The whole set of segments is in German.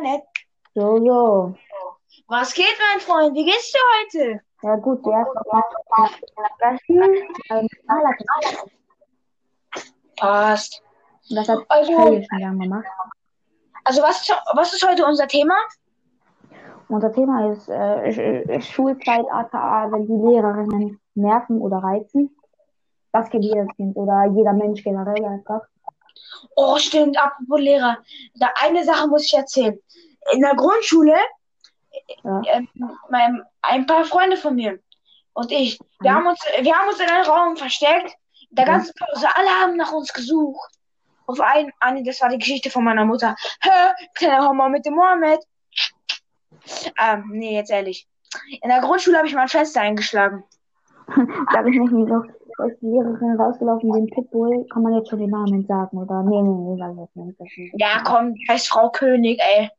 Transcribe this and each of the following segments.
nett. So, so. Was geht, mein Freund? Wie geht's dir heute? Ja gut, Frage. Ähm. Passt. Das hat Also- gemacht. Also, was, was ist heute unser Thema? Unser Thema ist äh, Sch- Sch- Schulzeit, aka, wenn die Lehrerinnen nerven oder reizen. Das kennt jedes Kind oder jeder Mensch generell einfach. Oh, stimmt, apropos Lehrer. Da eine Sache muss ich erzählen. In der Grundschule, Ja. ähm, mein, ein paar Freunde von mir und ich, wir Mhm. haben uns, wir haben uns in einem Raum versteckt. In der Mhm. ganzen Pause, alle haben nach uns gesucht. Auf einen, eine, das war die Geschichte von meiner Mutter. Hä, kleiner Homo mit dem Mohammed. Ähm, nee, jetzt ehrlich. In der Grundschule habe ich mal ein Fenster eingeschlagen. Sag ich nicht, wieso die Lehrerin rausgelaufen, den Pitbull, kann man jetzt schon den Namen sagen, oder? Nee, nee, nee, sag ich jetzt nicht. Ist- Ja, komm, die heißt Frau König, ey.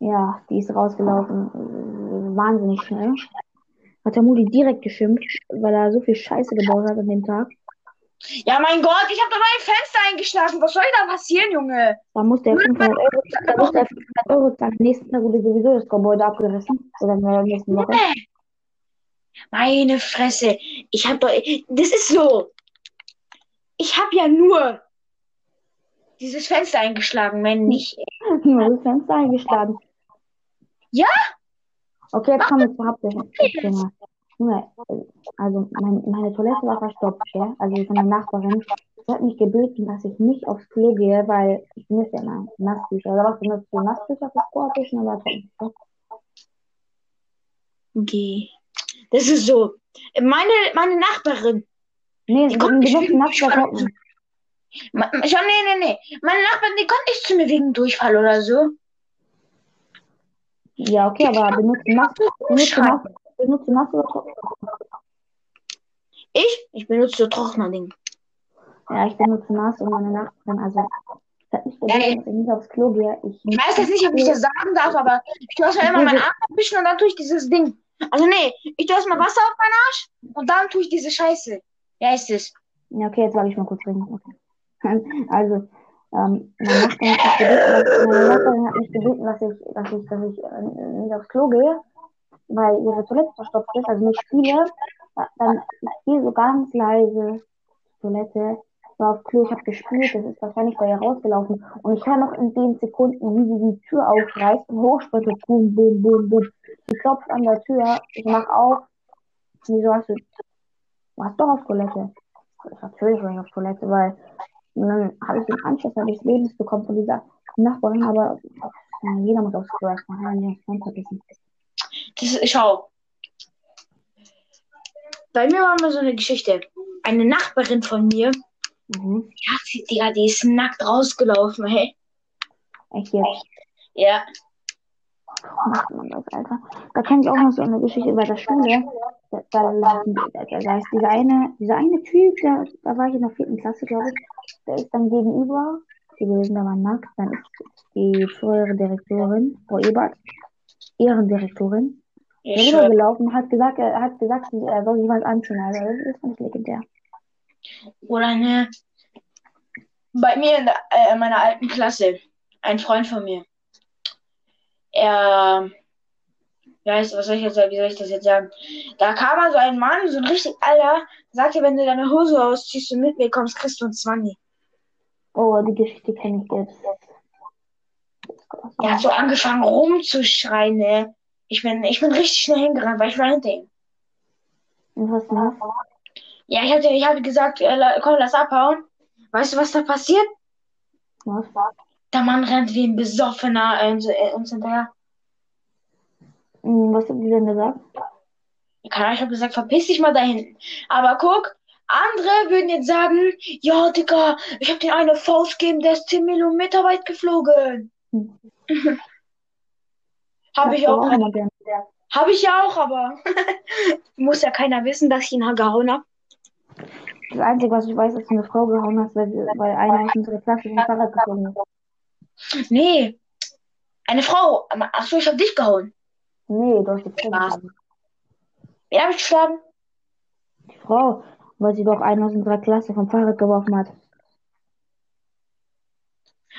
Ja, die ist rausgelaufen. äh, Wahnsinnig schnell. Hat der Mudi direkt geschimpft, weil er so viel Scheiße gebaut hat an dem Tag. Ja, mein Gott, ich habe doch mal ein Fenster eingeschlagen. Was soll da passieren, Junge? Da musste er 500 Euro, da musste er 500 Euro zahlen. Am nächsten Tag wurde sowieso das Gebäude abgerissen. Oder in der nächsten Woche. Meine Fresse. Ich hab doch. Das ist so. Ich hab ja nur dieses Fenster eingeschlagen, wenn nicht. Nur das Fenster eingeschlagen. Ja? Okay, jetzt kommen wir zur Hauptthema. Junge, also mein, meine Toilette war verstopft, ja? Also von der Nachbarin. Sie hat mich gebeten, dass ich nicht aufs Klo gehe, weil ich benutze ja immer Nasstücher. Oder was benutzt du? Nasstücher für Sportwischen oder Trockentücher? Okay. Das ist so. Meine, meine Nachbarin. Nee, Die sie kommt nicht wegen. Ma- Schon, nee, nee, nee. Meine Nachbarin, die kommt nicht zu mir wegen Durchfall oder so. Ja, okay, aber benutzt Nass, benutzt oder Trocken? Ich? Ich benutze Trockner-Ding. Ja, ich benutze Nass und meine Nachbarin, also, es hat mich gebeten, dass ich nicht aufs Klo gehe. Ich, Ich weiß jetzt nicht, ob ich das sagen darf, aber ich tue erstmal immer meinen Arm abwischen und dann tue ich dieses Ding. Also nee, ich tue erstmal Wasser auf meinen Arsch und dann tue ich diese Scheiße. Wie heißt es? Ja, okay, jetzt sage ich mal kurz reden. Okay. Also, ähm, meine Nachbarin hat mich gebeten, dass, meine Nachbarin hat mich gebeten, dass ich, dass ich, dass ich äh, nicht aufs Klo gehe, weil ihre Toilette verstopft ist, also nicht spiele. Dann ich gehe so ganz leise Toilette, war auf Klo, ich habe gespielt, das ist wahrscheinlich bei ihr rausgelaufen. Und ich höre noch in den Sekunden, wie sie die Tür aufreißt und hochsprintet, boom, boom, boom, boom. Sie klopft an der Tür, ich mach auf. Wieso hast du, du hast doch auf Toilette. Natürlich war ich auf Toilette, weil und dann habe ich den Anschluss des Lebens bekommen von dieser Nachbarin, aber ja, jeder muss aufs Klo erstmal vergessen. Das ist, schau. Bei mir war mal so eine Geschichte. Eine Nachbarin von mir, Mhm. ja, die, die ist nackt rausgelaufen, hey. Echt jetzt. Ja. Warum macht man das, Alter? Da kenne ich auch noch so eine Geschichte bei der Schule. Da, da, da, da, da ist dieser eine, dieser eine Typ, der, da war ich in der vierten Klasse, glaube ich, der ist dann gegenüber gewesen, der war nackt, dann ist die frühere Direktorin, Frau Ebert, Ehrendirektorin, darüber gelaufen, hat gesagt, er hat gesagt, er soll sich was anziehen, also das ist nicht legendär. Oder eine. Bei mir in der, äh, in meiner alten Klasse, ein Freund von mir. Er. Ja, heißt, was soll ich jetzt sagen? Wie soll ich das jetzt sagen? Da kam also ein Mann, so ein richtig alter, sagte, wenn du deine Hose ausziehst und mit mir kommst, kriegst du ein 20. Oh, die Geschichte kenne ich jetzt. Er hat so angefangen rumzuschreien, ne? Ich bin, ich bin richtig schnell hingerannt, weil ich war hinter ihm. Und was noch? Ja, ich hatte, ich hatte gesagt, äh, komm, lass abhauen. Weißt du, was da passiert? Was? Der Mann rennt wie ein Besoffener äh, uns, äh, uns hinterher. Hm, Was hat die denn gesagt? Keine Ahnung, ich habe gesagt, verpiss dich mal da hinten. Aber guck, andere würden jetzt sagen, ja, Digga, ich habe den eine Faust gegeben, der ist 10 Kilometer weit geflogen. Hm. Habe ich auch. gern. Habe ich ja auch, aber muss ja keiner wissen, dass ich ihn gehauen habe. Das Einzige, was ich weiß, ist, dass du eine Frau gehauen hast, weil, weil einer aus unserer Klasse vom Fahrrad geflogen ist. Nee. Eine Frau. Ach so, ich habe dich gehauen. Nee, du hast die Frau Spaß. geschlagen. Wer habe ich geschlagen? Die Frau, weil sie doch einen aus unserer Klasse vom Fahrrad geworfen hat.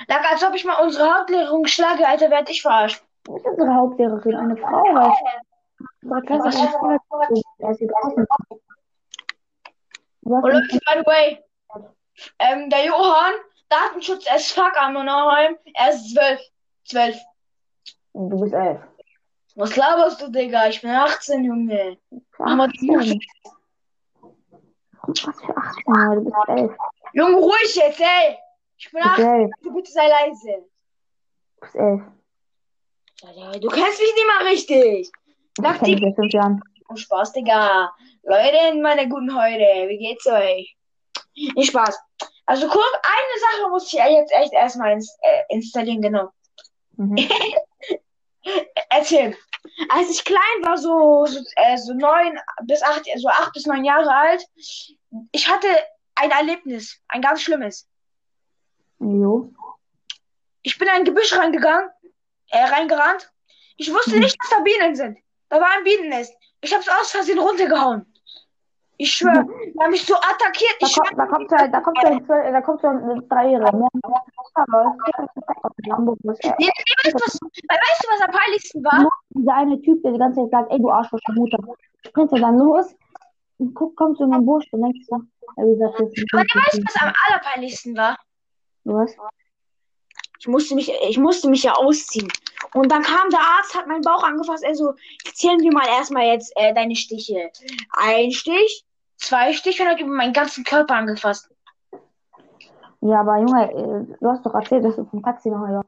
Lag, als ob ich mal unsere Hauptlehrerin schlage, Alter, werd ich verarscht. Wo ist unsere Hauptlehrerin? Eine Frau, weil unsere Klasse Was? ist ein. Du hast Und Leute, nicht- by the way, ähm, der Johann, Datenschutz as fuck am Monarheim, er ist zwölf. Zwölf. Du bist elf. Was laberst du, Digga? Ich bin 18, Junge. Die 18. Was für 18, Junge? Du bist elf. Junge, ruhig jetzt, ey! Ich bin Du bist 18, elf. bitte sei leise. Du bist elf. Du kennst mich nicht mal richtig. Ich Sag kenne dich die seit fünf Jahren. Oh, Spaß, Digga. Leute, meine guten heute, wie geht's euch? Nicht Spaß. Also guck, eine Sache muss ich jetzt echt erstmal ins, äh, installieren, genau. Mhm. Erzähl. Als ich klein war, so, so, äh, so neun bis acht, so acht bis neun Jahre alt, ich hatte ein Erlebnis, ein ganz schlimmes. Jo. Ich bin in ein Gebüsch reingegangen, äh, reingerannt. Ich wusste Mhm. nicht, dass da Bienen sind. Da war ein Bienennest. Ich hab's aus Versehen runtergehauen. Ich schwöre, die haben mich so attackiert. Da Ich kommt, schwöre, da kommt halt, da kommt da kommt eine Dreijährige. Nee, nee, weißt, du, was, am peinlichsten war? Dieser eine Typ, der die ganze Zeit sagt, ey, du Arschloch, Mutter. Springt er dann los und guckt, kommt so in den Busch und denkst so, ey, wie das Aber du weißt, was am allerpeinlichsten war? Was? Ich musste mich, ich musste mich ja ausziehen. Und dann kam der Arzt, hat meinen Bauch angefasst. Er so, zählen wir mal erstmal jetzt äh, deine Stiche. Ein Stich, zwei Stiche und hat über meinen ganzen Körper angefasst. Ja, aber Junge, äh, du hast doch erzählt, dass du vom Taxi noch